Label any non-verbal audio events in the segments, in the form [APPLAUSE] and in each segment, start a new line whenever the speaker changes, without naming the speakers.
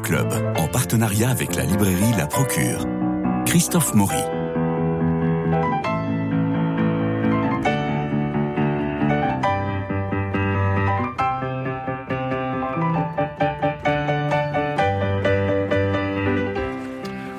Club, en partenariat avec la librairie La Procure. Christophe Maury.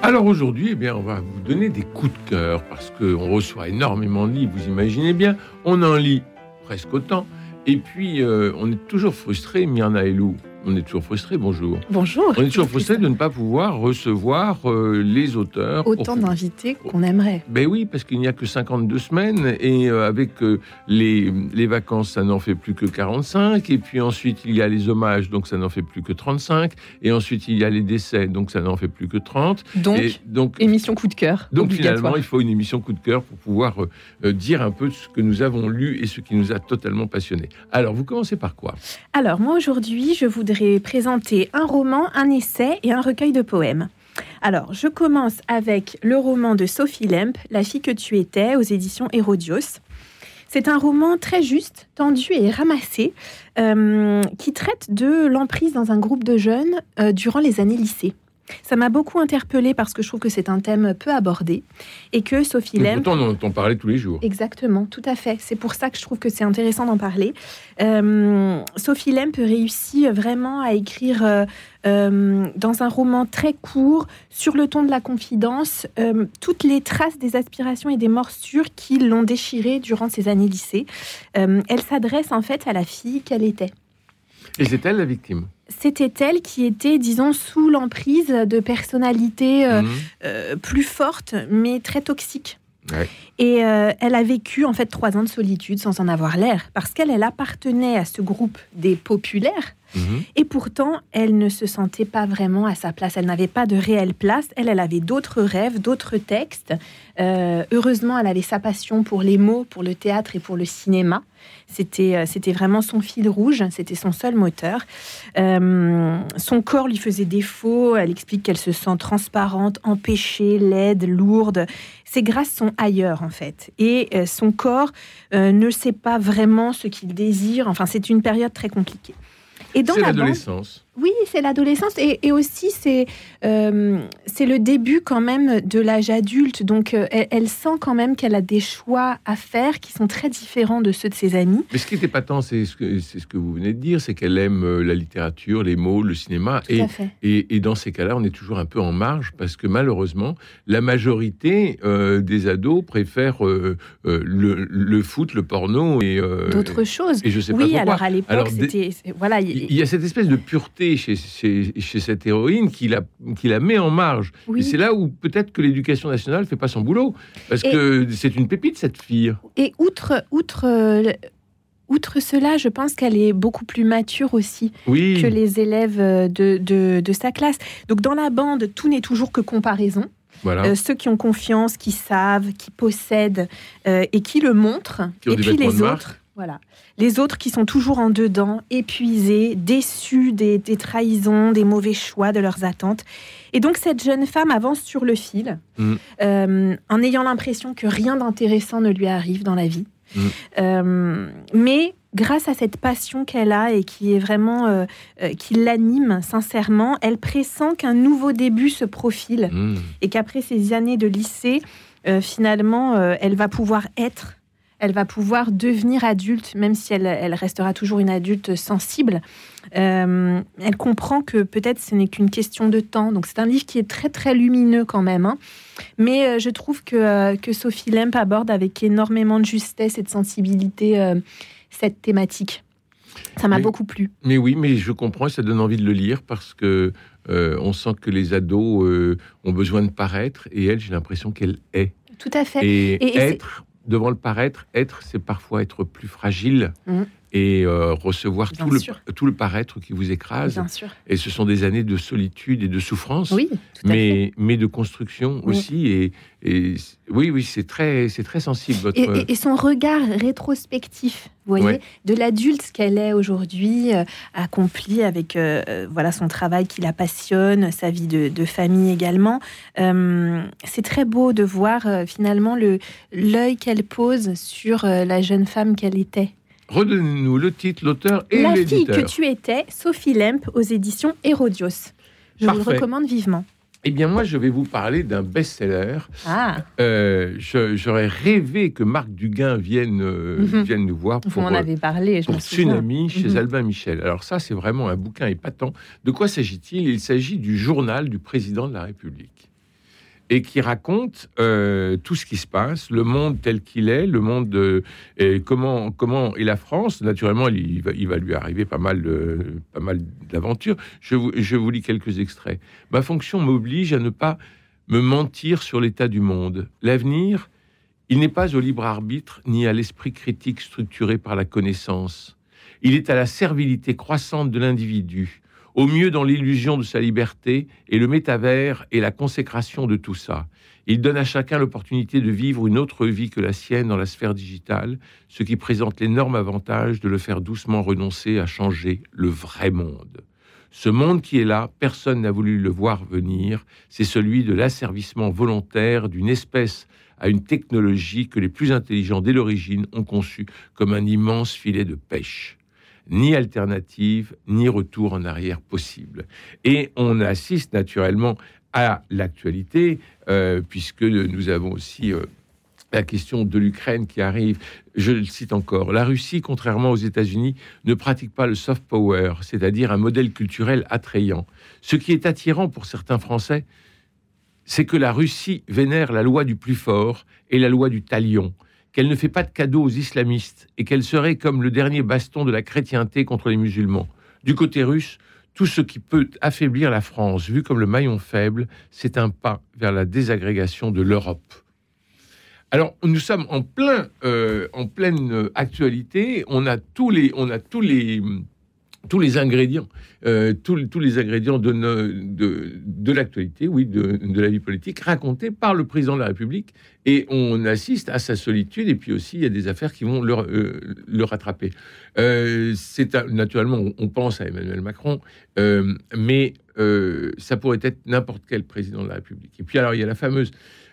Alors aujourd'hui, eh bien, on va vous donner des coups de cœur parce qu'on reçoit énormément de livres, vous imaginez bien. On en lit presque autant. Et puis, euh, on est toujours frustré, Myrna Elou, on est toujours frustré. Bonjour.
Bonjour.
On est toujours frustré de ne pas pouvoir recevoir euh, les auteurs.
Autant d'invités qu'on aimerait.
Ben oui, parce qu'il n'y a que 52 semaines et euh, avec euh, les, les vacances, ça n'en fait plus que 45. Et puis ensuite, il y a les hommages, donc ça n'en fait plus que 35. Et ensuite, il y a les décès, donc ça n'en fait plus que 30.
Donc,
Et donc
émission coup de cœur.
donc finalement, il faut une émission coup de cœur pour pouvoir dire un peu ce que nous avons lu et ce qui nous a totalement passionnés. Alors, vous commencez par quoi?
Alors, moi aujourd'hui, je voudrais présenter un roman, un essai et un recueil de poèmes. Alors, je commence avec le roman de Sophie Lemp, La fille que tu étais, aux éditions Hérodios. C'est un roman très juste, tendu et ramassé, euh, qui traite de l'emprise dans un groupe de jeunes euh, durant les années lycée. Ça m'a beaucoup interpellée parce que je trouve que c'est un thème peu abordé et que Sophie Lemp
Pourtant, on en entend parler tous les jours.
Exactement, tout à fait. C'est pour ça que je trouve que c'est intéressant d'en parler. Euh, Sophie Lemp réussit vraiment à écrire euh, euh, dans un roman très court, sur le ton de la confidence, euh, toutes les traces des aspirations et des morsures qui l'ont déchirée durant ses années lycée. Elle s'adresse en fait à la fille qu'elle était.
Et c'est elle la victime?
C'était elle qui était, disons, sous l'emprise de personnalités euh,
Mhm.
euh, plus fortes, mais très toxiques.
Ouais.
Et euh, elle a vécu en fait trois ans de solitude sans en avoir l'air, parce qu'elle elle appartenait à ce groupe des populaires,
Mhm.
et pourtant elle ne se sentait pas vraiment à sa place. Elle n'avait pas de réelle place. Elle, elle avait d'autres rêves, d'autres textes. Euh, heureusement, elle avait sa passion pour les mots, pour le théâtre et pour le cinéma. C'était, euh, c'était vraiment son fil rouge. C'était son seul moteur. Euh, son corps lui faisait défaut. Elle explique qu'elle se sent transparente, empêchée, laide, lourde. Ses grâces sont ailleurs en fait. Et euh, son corps euh, ne sait pas vraiment ce qu'il désire. Enfin, c'est une période très compliquée. Et dans
C'est
la bande,
l'adolescence.
Oui, c'est l'adolescence et, et aussi c'est euh, c'est le début quand même de l'âge adulte. Donc euh, elle, elle sent quand même qu'elle a des choix à faire qui sont très différents de ceux de ses amis.
Mais ce qui est épatant, c'est ce, que, c'est ce que vous venez de dire, c'est qu'elle aime euh, la littérature, les mots, le cinéma.
Tout
Et,
à fait.
et, et dans ces cas-là, on est toujours un peu en marge parce que malheureusement, la majorité euh, des ados préfèrent le, le foot, le porno et,
D'autres choses.
et je sais pas
Oui,
quoi.
alors à l'époque, c'était voilà. il-
Il y a cette espèce de pureté chez, chez, chez cette héroïne qui la, qui la met en marge.
oui.
Et c'est là où peut-être que l'éducation nationale fait pas son boulot. Parce
Et-
que c'est une pépite, cette fille.
Et outre outre euh, outre cela, je pense qu'elle est beaucoup plus mature aussi.
Oui.
que les élèves euh, de, de, de sa classe. Donc dans la bande, tout n'est toujours que comparaison.
Voilà.
Euh, ceux qui ont confiance, qui savent, qui possèdent euh, et qui le montrent.
Qui
et puis les autres. Voilà. Les autres qui sont toujours en dedans, épuisés, déçus des, des trahisons, des mauvais choix de leurs attentes. Et donc cette jeune femme avance sur le fil,
Mhm.
euh, en ayant l'impression que rien d'intéressant ne lui arrive dans la vie.
Mhm.
Euh, mais grâce à cette passion qu'elle a et qui est vraiment euh, qui l'anime sincèrement, elle pressent qu'un nouveau début se profile
Mmh.
et qu'après ces années de lycée, finalement, elle va pouvoir être, elle va pouvoir devenir adulte, même si elle, elle restera toujours une adulte sensible. Euh, elle comprend que peut-être ce n'est qu'une question de temps. Donc c'est un livre qui est très très lumineux quand même. hein. Mais euh, je trouve que, euh, que Sophie Lemp aborde avec énormément de justesse et de sensibilité cette thématique. Ça m'a beaucoup plu.
Mais oui, mais je comprends ça donne envie de le lire parce que on sent que les ados ont besoin de paraître et elle, j'ai l'impression qu'elle est.
Tout à fait.
Et, être, devant le paraître, être, c'est parfois être plus fragile
Mhm.
Et euh, recevoir tout le, tout le paraître qui vous écrase.
Bien sûr.
Et ce sont des années de solitude et de souffrance.
Oui,
mais, mais de construction
Oui.
aussi. Et, oui, oui, c'est très, c'est très sensible. Votre...
Et, et- son regard rétrospectif, vous voyez,
Ouais.
de l'adulte qu'elle est aujourd'hui, euh, accomplie avec euh, euh, voilà son travail qui la passionne, sa vie de, de famille également. C'est très beau de voir finalement le l'œil qu'elle pose sur la jeune femme qu'elle était.
Redonnez-nous le titre, l'auteur et
la fille
l'éditeur.
que tu étais, Sophie Lemp, aux éditions Hérodios. Je vous le recommande vivement.
Eh bien, moi, je vais vous parler d'un best-seller.
Ah,
Euh, J'aurais rêvé que Marc Duguin vienne, euh,
Mhm.
vienne nous voir
vous
pour,
m'en
euh,
avez parlé, je
pour. Tsunami chez
Mhm.
Albin Michel. Alors ça, c'est vraiment un bouquin épatant. De quoi s'agit-il? Il s'agit du journal du président de la République et qui raconte euh, tout ce qui se passe, le monde tel qu'il est, le monde de, et comment comment est la France. Naturellement, il va, va lui arriver pas mal pas mal d'aventures. Je vous, je vous lis quelques extraits. Ma fonction m'oblige à ne pas me mentir sur l'état du monde. L'avenir, il n'est pas au libre arbitre ni à l'esprit critique structuré par la connaissance. Il est à la servilité croissante de l'individu, au mieux dans l'illusion de sa liberté, et le métavers est la consécration de tout ça. Il donne à chacun l'opportunité de vivre une autre vie que la sienne dans la sphère digitale, ce qui présente l'énorme avantage de le faire doucement renoncer à changer le vrai monde. Ce monde qui est là, personne n'a voulu le voir venir, c'est celui de l'asservissement volontaire d'une espèce à une technologie que les plus intelligents dès l'origine ont conçue comme un immense filet de pêche. Ni alternative, ni retour en arrière possible. Et on assiste naturellement à l'actualité, euh, puisque nous avons aussi euh, la question de l'Ukraine qui arrive. Je le cite encore. La Russie, contrairement aux États-Unis, ne pratique pas le soft power, c'est-à-dire un modèle culturel attrayant. Ce qui est attirant pour certains Français, c'est que la Russie vénère la loi du plus fort et la loi du talion, qu'elle ne fait pas de cadeaux aux islamistes et qu'elle serait comme le dernier baston de la chrétienté contre les musulmans. Du côté russe, tout ce qui peut affaiblir la France, vu comme le maillon faible, c'est un pas vers la désagrégation de l'Europe. Alors, nous sommes en plein, euh, en pleine actualité. On a tous les, on a tous les, tous les ingrédients, euh, tous, les ingrédients de, l'actualité, oui, de, la vie politique, racontés par le président de la République. Et on assiste à sa solitude. Et puis aussi, il y a des affaires qui vont le, euh, rattraper. Euh, c'est naturellement, on, pense à Emmanuel Macron, mais ça pourrait être n'importe quel président de la République. Et puis alors, il y a la fameuse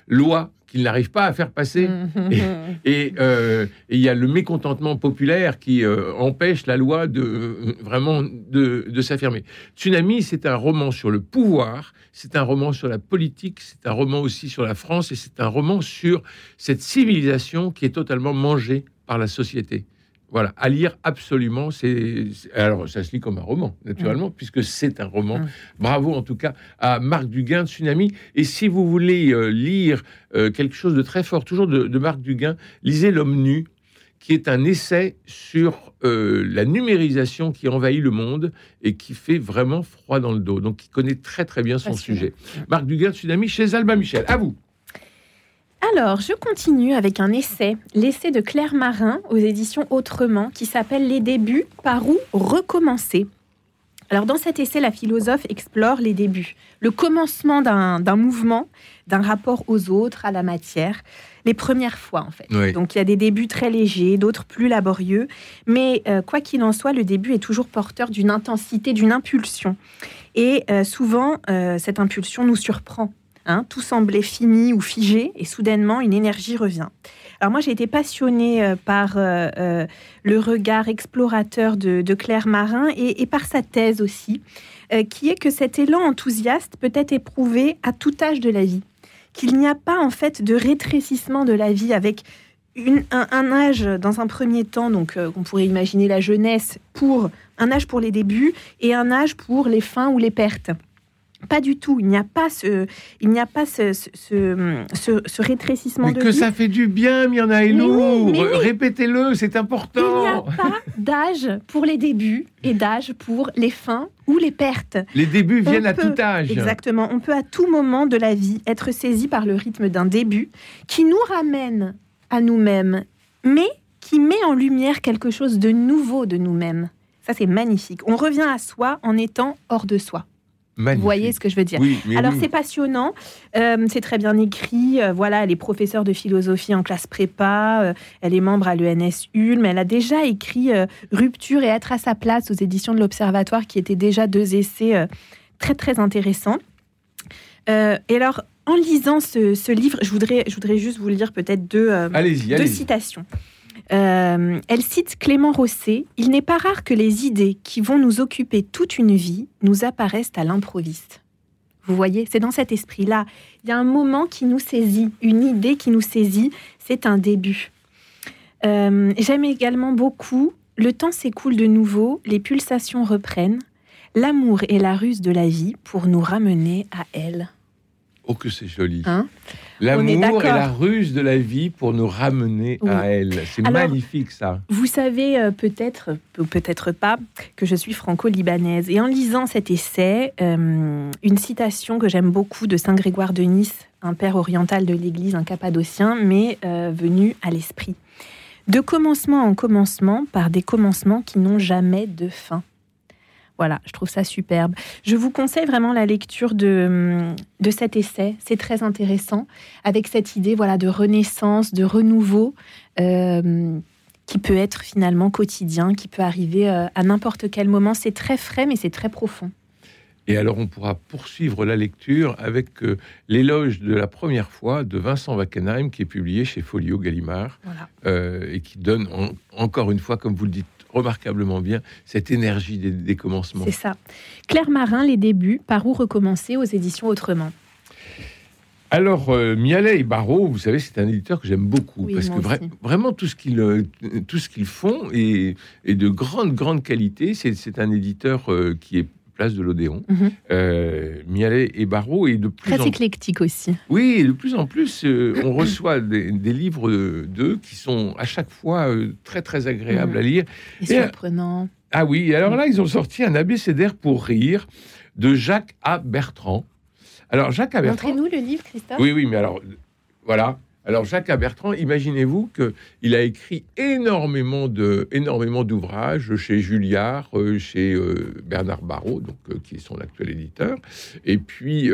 loi qu'il n'arrive pas à faire passer. [LAUGHS] Et euh, et il y a le mécontentement populaire qui euh, empêche la loi de euh, vraiment de, de s'affirmer. Tsunami, c'est un roman sur le pouvoir, c'est un roman sur la politique, c'est un roman aussi sur la France et c'est un roman sur cette civilisation qui est totalement mangée par la société. Voilà, à lire absolument. C'est alors ça se lit comme un roman, naturellement, puisque c'est un roman.
Mm.
Bravo en tout cas à Marc Duguin, Tsunami. Et si vous voulez euh, lire euh, quelque chose de très fort, toujours de, de Marc Duguin, lisez L'homme nu, qui est un essai sur euh, la numérisation qui envahit le monde et qui fait vraiment froid dans le dos. Donc, il connaît très très bien son sujet. Marc Duguin, Tsunami, chez Alba Michel. À vous.
Alors, je continue avec un essai, l'essai de Claire Marin aux éditions Autrement, qui s'appelle Les débuts, par où recommencer. Alors, dans cet essai, la philosophe explore les débuts, le commencement d'un d'un mouvement, d'un rapport aux autres, à la matière, les premières fois en fait.
Oui.
Donc, il y a des débuts très légers, d'autres plus laborieux, mais euh, quoi qu'il en soit, le début est toujours porteur d'une intensité, d'une impulsion. Et euh, souvent, euh, cette impulsion nous surprend. Hein, tout semblait fini ou figé et soudainement une énergie revient. Alors moi j'ai été passionnée euh, par euh, euh, le regard explorateur de, Claire Marin et, par sa thèse aussi, qui est que cet élan enthousiaste peut être éprouvé à tout âge de la vie, qu'il n'y a pas en fait de rétrécissement de la vie avec un âge dans un premier temps, donc euh, on pourrait imaginer la jeunesse pour un âge pour les débuts et un âge pour les fins ou les pertes. Pas du tout. Il n'y a pas ce, il n'y a pas ce, ce, ce- rétrécissement
Mais
de
que
vie.
ça fait du bien, Myrna Elou.
oui.
Répétez-le, c'est
Il n'y a
important.
pas d'âge pour les débuts et d'âge pour les fins ou les pertes.
Les débuts
On
viennent à
peut-
tout âge.
Exactement. On peut à tout moment de la vie être saisi par le rythme d'un début qui nous ramène à nous-mêmes, mais qui met en lumière quelque chose de nouveau de nous-mêmes. Ça, c'est magnifique. On revient à soi en étant hors de soi.
Magnifique.
Vous voyez ce que je veux dire
Oui,
Alors
oui.
c'est passionnant, euh, c'est très bien écrit. euh, voilà, elle est professeure de philosophie en classe prépa, euh, elle est membre à l'ENS Ulm, elle a déjà écrit Rupture et être à sa place aux éditions de l'Observatoire, qui étaient déjà deux essais très très intéressants. Et alors, en lisant ce, ce livre, je voudrais, je voudrais juste vous lire peut-être deux, deux citations. Euh, elle cite Clément Rosset Il n'est pas rare que les idées qui vont nous occuper toute une vie nous apparaissent à l'improviste. Vous voyez, c'est dans cet esprit-là. Il y a un moment qui nous saisit, une idée qui nous saisit, c'est un début. Euh, j'aime également beaucoup Le temps s'écoule de nouveau, les pulsations reprennent, l'amour et la ruse de la vie pour nous ramener à elle.
Oh, que c'est joli.
Hein?
L'amour et la ruse de la vie pour nous ramener
Oui.
à elle. C'est magnifique, ça.
Vous savez euh, peut-être, ou peut-être pas, que je suis franco-libanaise. Et en lisant cet essai, euh, une citation que j'aime beaucoup de Saint Grégoire de Nice, un père oriental de l'Église, un cappadocien, m'est euh, venue à l'esprit. De commencement en commencement, par des commencements qui n'ont jamais de fin. Voilà, je trouve ça superbe. Je vous conseille vraiment la lecture de, de cet essai. C'est très intéressant, avec cette idée voilà, de renaissance, de renouveau. euh, qui peut être finalement quotidien, qui peut arriver euh, à n'importe quel moment. C'est très frais, mais c'est très profond.
Et alors, on pourra poursuivre la lecture avec euh, l'éloge de la première fois de Vincent Wackenheim, qui est publié chez Folio Gallimard,
Voilà.
euh, et qui donne en- encore une fois, comme vous le dites remarquablement bien, cette énergie des, des commencements.
C'est ça. Claire Marin, Les débuts, par où recommencer aux éditions Autrement?
Alors, euh, Mialet et Barrault, vous savez, c'est un éditeur que j'aime beaucoup
Oui,
parce que vra-
aussi.
vraiment tout ce qu'ils euh, tout ce qu'ils font est, est de grande grande qualité. C'est c'est un éditeur euh, qui est place de l'Odéon.
Mhm.
Euh, Mialet et Barrault et de plus
Très
en
éclectique aussi.
oui, et de plus en plus, euh, on reçoit [COUGHS] des, des livres d'eux qui sont à chaque fois euh, très très agréables à lire.
Et.
Ah oui, et alors là, ils ont sorti un abécédaire pour rire de Jacques A. Bertrand. Alors Jacques A. Bertrand.
Montrez-nous le livre, Christophe.
Oui, oui, mais alors, voilà. Alors, Jacques Bertrand, imaginez-vous qu'il a écrit énormément de, énormément d'ouvrages chez Julliard, euh, chez euh, Bernard Barrault, donc, euh, qui est son actuel éditeur. Et puis,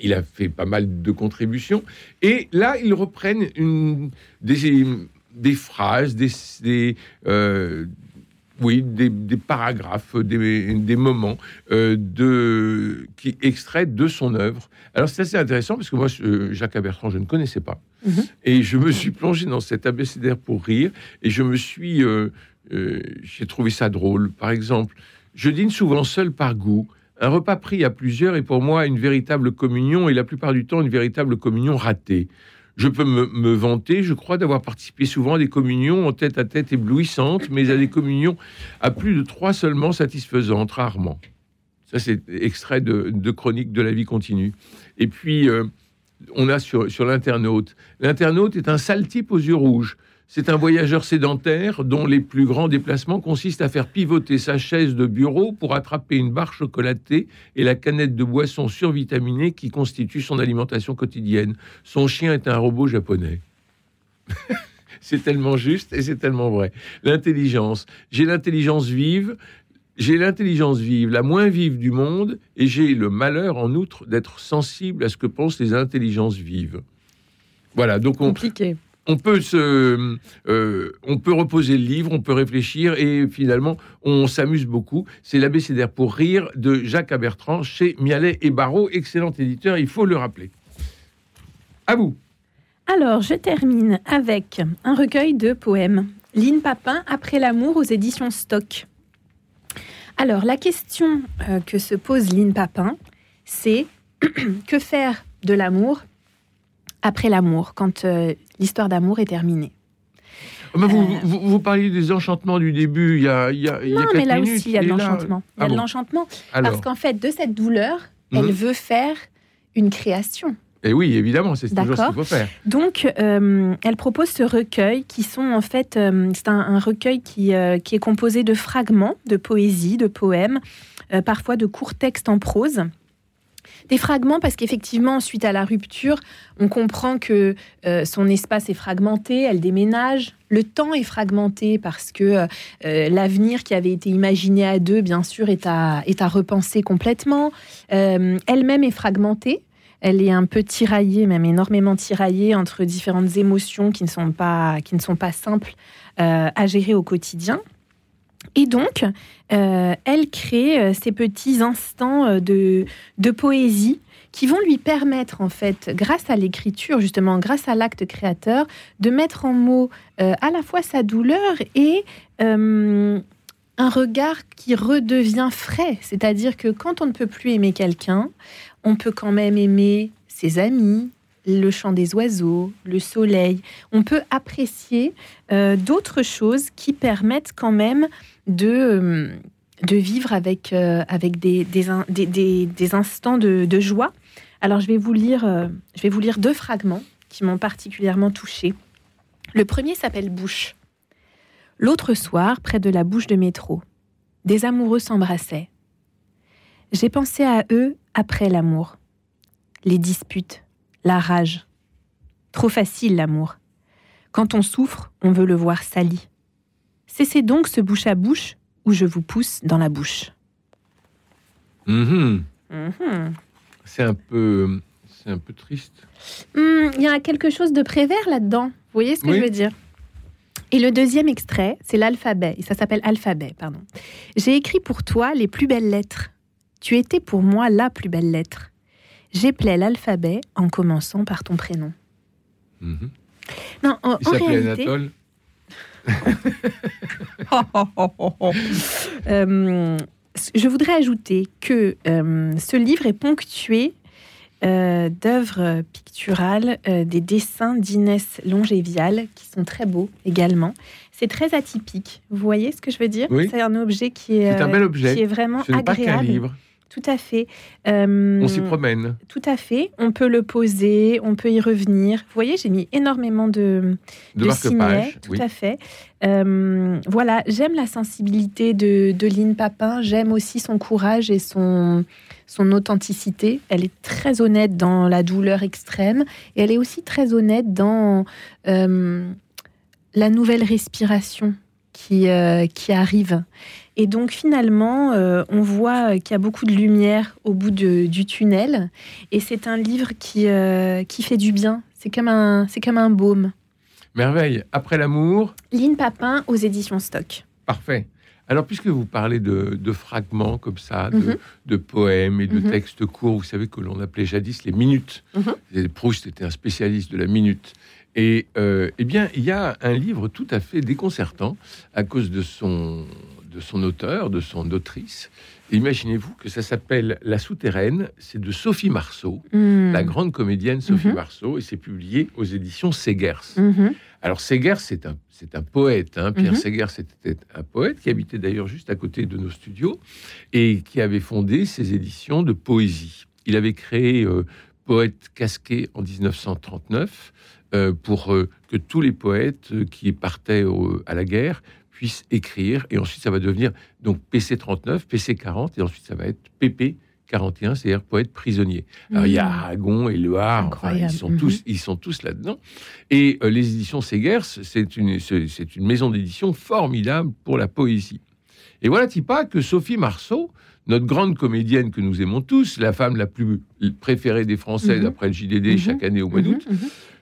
il a fait pas mal de contributions. Et là, ils reprennent une, des, des phrases, des, des, oui, des, des paragraphes, des, des moments euh, de, qui extraient de son œuvre. Alors c'est assez intéressant parce que moi, euh, Jacques Bertrand, je ne connaissais pas.
Mhm.
Et je me suis plongé dans cet abécédaire pour rire et je me suis... euh, euh, J'ai trouvé ça drôle. Par exemple, je dîne souvent seul par goût. Un repas pris à plusieurs est pour moi une véritable communion et la plupart du temps une véritable communion ratée. Je peux me, me vanter, je crois, d'avoir participé souvent à des communions en tête à tête éblouissantes, mais à des communions à plus de trois seulement satisfaisantes, rarement. Ça, c'est extrait de, Chronique de la vie continue. Et puis, euh, on a sur, sur l'internaute. L'internaute est un sale type aux yeux rouges. C'est un voyageur sédentaire dont les plus grands déplacements consistent à faire pivoter sa chaise de bureau pour attraper une barre chocolatée et la canette de boisson survitaminée qui constitue son alimentation quotidienne. Son chien est un robot japonais. [LAUGHS] c'est tellement juste et c'est tellement vrai. L'intelligence. J'ai l'intelligence vive. J'ai l'intelligence vive, la moins vive du monde, et j'ai le malheur, en outre, d'être sensible à ce que pensent les intelligences vives. Voilà, donc on,
Compliqué.
On peut se, euh, on peut reposer le livre, on peut réfléchir et finalement on s'amuse beaucoup. C'est l'abécédaire pour rire de Jacques Abertrand chez Mialet et Barrault, excellent éditeur, il faut le rappeler. À vous.
Alors, je termine avec un recueil de poèmes. Lynn Papin, Après l'amour aux éditions Stock. Alors, la question euh, que se pose Lynn Papin, c'est [CLEARS THROAT] que faire de l'amour après l'amour, quand euh, l'histoire d'amour est terminée
bah, vous,
Euh.
vous, vous parliez des enchantements du début, il y a, il y a, il y a
Non, mais là
minutes,
aussi, il y a de
là.
l'enchantement. Il y a
Ah
de
bon
l'enchantement. Parce qu'en fait, de cette douleur,
Mhm.
elle veut faire une création.
et oui, évidemment, c'est toujours ce qu'il faut faire.
Donc, euh, elle propose ce recueil qui sont en fait, euh, c'est un, un recueil qui, euh, qui est composé de fragments de poésie, de poèmes, parfois de courts textes en prose. Des fragments parce qu'effectivement, suite à la rupture, on comprend que euh, son espace est fragmenté, elle déménage. Le temps est fragmenté parce que euh, l'avenir qui avait été imaginé à deux, bien sûr, est à, est à repenser complètement. Euh, Elle-même est fragmentée. Elle est un peu tiraillée, même énormément tiraillée entre différentes émotions qui ne sont pas, qui ne sont pas simples euh, à gérer au quotidien. Et donc, euh, elle crée euh, ces petits instants euh, de, de poésie qui vont lui permettre, en fait, grâce à l'écriture, justement, grâce à l'acte créateur, de mettre en mots à la fois sa douleur et un regard qui redevient frais. C'est-à-dire que quand on ne peut plus aimer quelqu'un, on peut quand même aimer ses amis, le chant des oiseaux, le soleil. On peut apprécier euh, d'autres choses qui permettent quand même de, euh, de vivre avec, euh, avec des, des, instants de, joie. Alors je vais vous lire, je vais vous lire deux fragments qui m'ont particulièrement touchée. Le premier s'appelle Bouche. L'autre soir, près de la bouche de métro, des amoureux s'embrassaient. J'ai pensé à eux après l'amour. Les disputes, la rage. Trop facile l'amour. Quand on souffre, on veut le voir sali. Cessez donc ce bouche à bouche où je vous pousse dans la bouche.
Mm-hmm. Mm-hmm. C'est un peu, c'est un peu triste.
Hmm, il y a quelque chose de prévert là-dedans. Vous voyez ce que je veux dire? Et le deuxième extrait, c'est l'alphabet. Et ça s'appelle Alphabet, pardon. J'ai écrit pour toi les plus belles lettres. Tu étais pour moi la plus belle lettre. J'éplais l'alphabet en commençant par ton prénom.
Mhm. Non, en, Il réalité... Anatole [LAUGHS]
euh, je voudrais ajouter que euh, ce livre est ponctué euh, d'œuvres picturales, des dessins d'Inès Longévial qui sont très beaux également. C'est très atypique. Vous voyez ce que je veux dire? C'est un objet qui est,
un bel objet.
Qui est vraiment Ce agréable. Pas livre. Tout à fait.
Euh, on s'y promène.
Tout à fait. On peut le poser, on peut y revenir. Vous voyez, j'ai mis énormément de,
de, de
Tout à fait. voilà, j'aime la sensibilité de, de Lynn Papin. J'aime aussi son courage et son, son authenticité. Elle est très honnête dans la douleur extrême et elle est aussi très honnête dans euh, la nouvelle respiration qui, euh, qui arrive. Et donc finalement, euh, on voit qu'il y a beaucoup de lumière au bout du tunnel. Et c'est un livre qui, qui fait du bien. C'est comme, un, comme un baume.
Merveille. Après l'amour.
Lynn Papin aux éditions Stock.
Parfait. Alors, puisque vous parlez de, fragments comme ça, de, mhm. poèmes et de mhm. textes courts, vous savez que l'on appelait jadis les minutes. Mhm. Proust était un spécialiste de la minute. Et euh, eh bien, il y a un livre tout à fait déconcertant à cause de son, de son auteur, de son autrice. Imaginez-vous que ça s'appelle La Souterraine, c'est de Sophie Marceau, hmm. la grande comédienne Sophie Marceau, et c'est publié aux éditions Segers. Alors Segers, c'est un, c'est un poète. Hein. Pierre mmh. c'était un poète qui habitait d'ailleurs juste à côté de nos studios et qui avait fondé ses éditions de poésie. Il avait créé euh, Poète casqué en 1939 euh, pour euh, que tous les poètes qui partaient à la guerre puissent écrire. Et ensuite, ça va devenir donc PC 39, PC 40, et ensuite, ça va être PP 41, c'est-à-dire poète prisonnier. Alors, il y a mmh. Aragon et Le ils, sont mmh. tous, ils sont tous là-dedans. Et euh, les éditions Segers, c'est une, c'est une maison d'édition formidable pour la poésie. Et voilà, pas que Sophie Marceau, notre grande comédienne que nous aimons tous, la femme la plus préférée des Français mmh. d'après le JDD chaque année au mois d'août,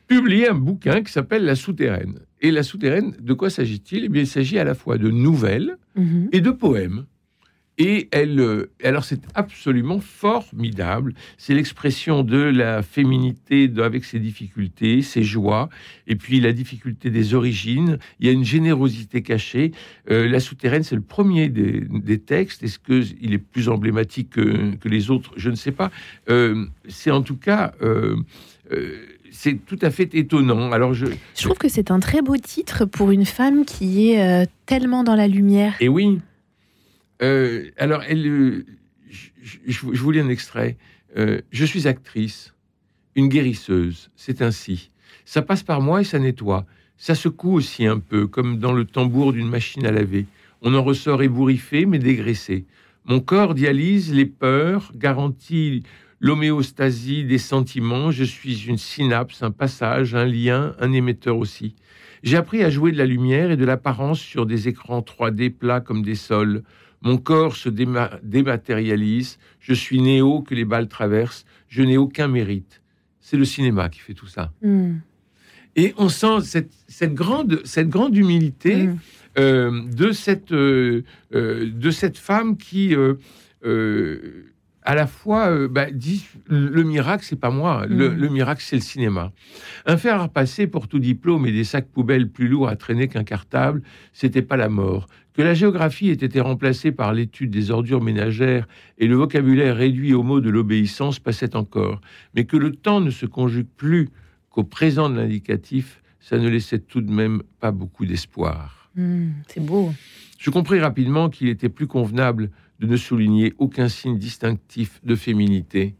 publie un bouquin qui s'appelle La Souterraine. Et La Souterraine, de quoi s'agit-il? Eh bien, il s'agit à la fois de nouvelles et de poèmes. Et elle, euh, alors c'est absolument formidable. C'est l'expression de la féminité avec ses difficultés, ses joies, et puis la difficulté des origines. Il y a une générosité cachée. Euh, la souterraine, c'est le premier des, textes. Est-ce qu'il est plus emblématique que, les autres? Je ne sais pas. Euh, c'est en tout cas c'est tout à fait étonnant. Alors je,
je trouve que c'est un très beau titre pour une femme qui est tellement dans la lumière.
Et oui, euh, alors, elle, euh, je, vous lis un extrait. Euh, je suis actrice, une guérisseuse, c'est ainsi. Ça passe par moi et ça nettoie. Ça secoue aussi un peu, comme dans le tambour d'une machine à laver. On en ressort ébouriffé, mais dégraissé. Mon corps dialyse les peurs, garantit l'homéostasie des sentiments. Je suis une synapse, un passage, un lien, un émetteur aussi. J'ai appris à jouer de la lumière et de l'apparence sur des écrans 3D plats comme des sols. Mon corps se dématérialise. Je suis néo que les balles traversent. Je n'ai aucun mérite. C'est le cinéma qui fait tout ça. Hmm. Et on sent cette, grande, cette grande humilité hmm. Euh, de, cette, euh, euh, de cette femme qui à la fois bah, dit le miracle, c'est pas moi, le,
Mm.
le miracle, c'est le cinéma. Un fer à repasser pour tout diplôme et des sacs poubelles plus lourds à traîner qu'un cartable, c'était pas la mort. Que la géographie ait été remplacée par l'étude des ordures ménagères et le vocabulaire réduit au mot de l'obéissance passait encore. Mais que le temps ne se conjugue plus qu'au présent de l'indicatif, ça ne laissait tout de même pas beaucoup d'espoir.
Hmm, c'est beau.
Je compris rapidement qu'il était plus convenable de ne souligner aucun signe distinctif de féminité.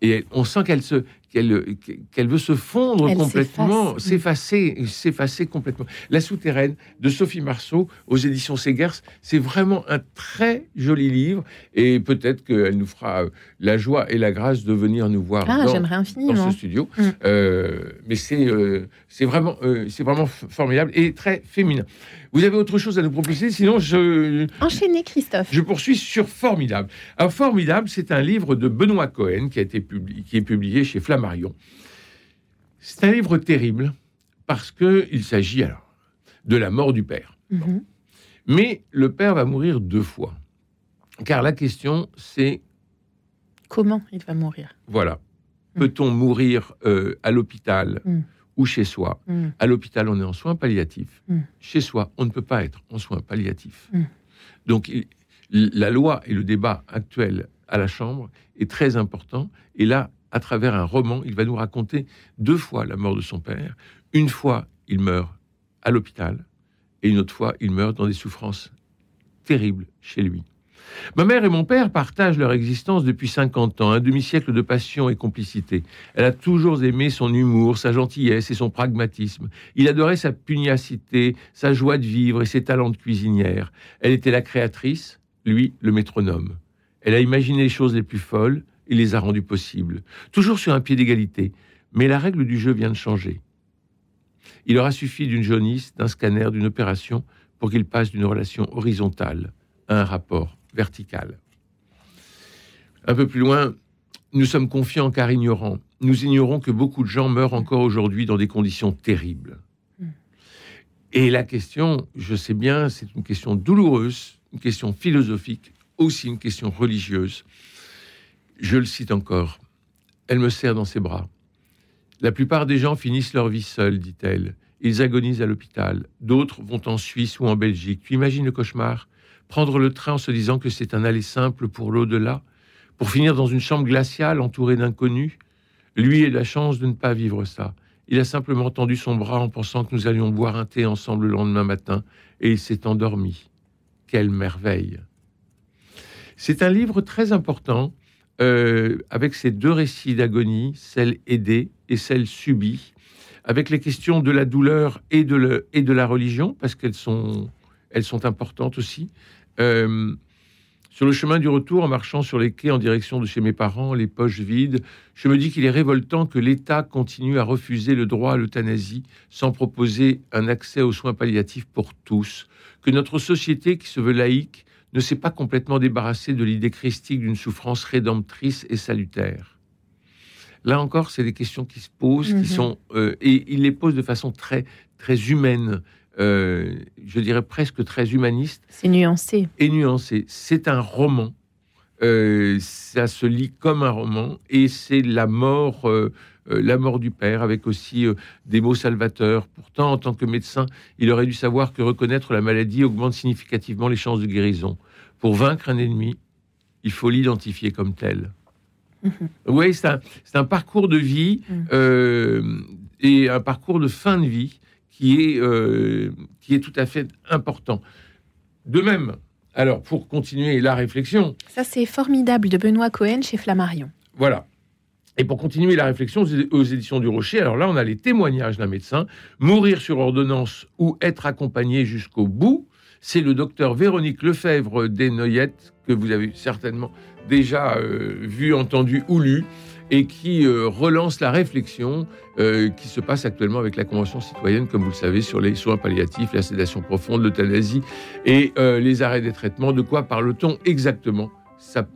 Et on sent qu'elle se, qu'elle, qu'elle veut se fondre
Elle
complètement,
s'efface.
s'effacer, s'effacer complètement. La souterraine de Sophie Marceau aux éditions Segers, c'est vraiment un très joli livre et peut-être qu'elle nous fera euh, la joie et la grâce de venir nous voir
Ah,
dans, dans ce studio.
Mm.
Euh, mais c'est euh, c'est vraiment, euh, c'est vraiment formidable et très féminin. Vous avez autre chose à nous proposer? Sinon, je,
Enchaînez, Christophe.
je poursuis sur Formidable. Alors, Formidable, c'est un livre de Benoît Cohen qui, a été publié, qui est publié chez Flammarion. C'est un livre terrible parce qu'il s'agit alors de la mort du père.
Mhm.
Mais le père va mourir deux fois. Car la question, c'est
Comment il va mourir?
Voilà,
Mm.
peut-on mourir euh, à l'hôpital
Mm.
ou chez soi?
Hmm.
À l'hôpital, on est en soins palliatifs.
Mm.
Chez soi, on ne peut pas être en soins palliatifs.
Mm.
Donc, il- la loi et le débat actuel à la Chambre est très important. Et là, à travers un roman, il va nous raconter deux fois la mort de son père. Une fois, il meurt à l'hôpital, et une autre fois, il meurt dans des souffrances terribles chez lui. Ma mère et mon père partagent leur existence depuis 50 ans, un demi-siècle de passion et complicité. Elle a toujours aimé son humour, sa gentillesse et son pragmatisme. Il adorait sa pugnacité, sa joie de vivre et ses talents de cuisinière. Elle était la créatrice, lui le métronome. Elle a imaginé les choses les plus folles et les a rendues possibles, toujours sur un pied d'égalité. Mais la règle du jeu vient de changer. Il aura suffi d'une jaunisse, d'un scanner, d'une opération pour qu'il passe d'une relation horizontale à un rapport vertical. Un peu plus loin, nous sommes confiants car ignorants. Nous ignorons que beaucoup de gens meurent encore aujourd'hui dans des conditions terribles.
Mm.
Et la question, je sais bien, c'est une question douloureuse, une question philosophique, aussi une question religieuse. Je le cite encore. Elle me serre dans ses bras. La plupart des gens finissent leur vie seuls, dit-elle. Ils agonisent à l'hôpital. D'autres vont en Suisse ou en Belgique. Tu imagines le cauchemar? Prendre le train en se disant que c'est un aller simple pour l'au-delà Pour finir dans une chambre glaciale entourée d'inconnus? Lui a la chance de ne pas vivre ça. Il a simplement tendu son bras en pensant que nous allions boire un thé ensemble le lendemain matin et il s'est endormi. Quelle merveille C'est un livre très important euh, avec ces deux récits d'agonie, celle aidée et celle subie, avec les questions de la douleur et de, la religion, parce qu'elles sont, elles sont importantes aussi. Euh, sur le chemin du retour, en marchant sur les quais en direction de chez mes parents, les poches vides, je me dis qu'il est révoltant que l'État continue à refuser le droit à l'euthanasie sans proposer un accès aux soins palliatifs pour tous, que notre société qui se veut laïque ne s'est pas complètement débarrassée de l'idée christique d'une souffrance rédemptrice et salutaire. Là encore, c'est des questions qui se posent,
Mhm.
qui sont euh, et il les pose de façon très très humaine, euh, je dirais presque très humaniste
C'est nuancé.
et nuancé. C'est un roman. Euh, ça se lit comme un roman et c'est la mort, la mort du père avec aussi euh, des mots salvateurs. Pourtant, en tant que médecin, il aurait dû savoir que reconnaître la maladie augmente significativement les chances de guérison. Pour vaincre un ennemi, il faut l'identifier comme tel.
Mhm.
Oui, c'est un, parcours de vie
Mhm.
euh, et un parcours de fin de vie qui est, euh, qui est tout à fait important. De même, alors pour continuer la réflexion,
Ça, c'est formidable de Benoît Cohen chez Flammarion.
voilà. Et pour continuer la réflexion aux- éditions du Rocher, alors là, on a les témoignages d'un médecin. Mourir sur ordonnance ou être accompagné jusqu'au bout, c'est le docteur Véronique Lefebvre Desnoyettes, que vous avez certainement déjà euh, vu, entendu ou lu, et qui euh, relance la réflexion euh, qui se passe actuellement avec la Convention citoyenne, comme vous le savez, sur les soins palliatifs, la sédation profonde, l'euthanasie et les arrêts des traitements. De quoi parle-t-on exactement? Ça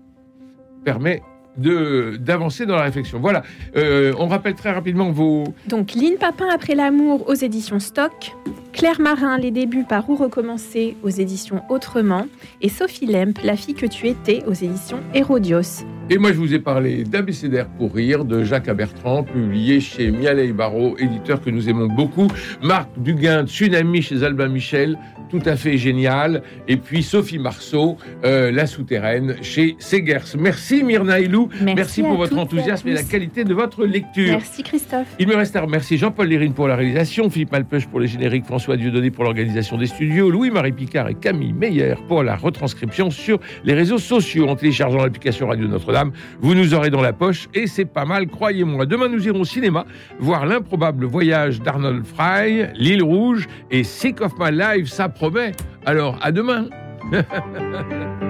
permet d'avancer dans la réflexion. Voilà, Euh, on rappelle très rapidement vos...
Donc, Lynn Papin après l'amour aux éditions Stock, Claire Marin, Les débuts par où recommencer aux éditions Autrement, et Sophie Lemp, La fille que tu étais aux éditions Hérodios.
Et moi, je vous ai parlé d'Abécédaire pour rire de Jacques Abertrand, publié chez Mialet Barreau, éditeur que nous aimons beaucoup. Marc Duguin, Tsunami chez Albin Michel, tout à fait génial. Et puis Sophie Marceau, euh, La Souterraine chez Segers. Merci Myrna
Merci,
pour votre
et
enthousiasme et, la qualité de votre lecture.
Merci Christophe.
Il me reste à remercier Jean-Paul Lérine pour la réalisation, Philippe Malpeuch pour les génériques, François Dieudonné pour l'organisation des studios, Louis-Marie Picard et Camille Meyer pour la retranscription sur les réseaux sociaux. En téléchargeant l'application Radio Notre-Dame, vous nous aurez dans la poche et c'est pas mal, croyez-moi. Demain, nous irons au cinéma voir l'improbable voyage d'Arnold Fry, L'île Rouge et Sick of My Life, ça promet. Alors, à demain [LAUGHS]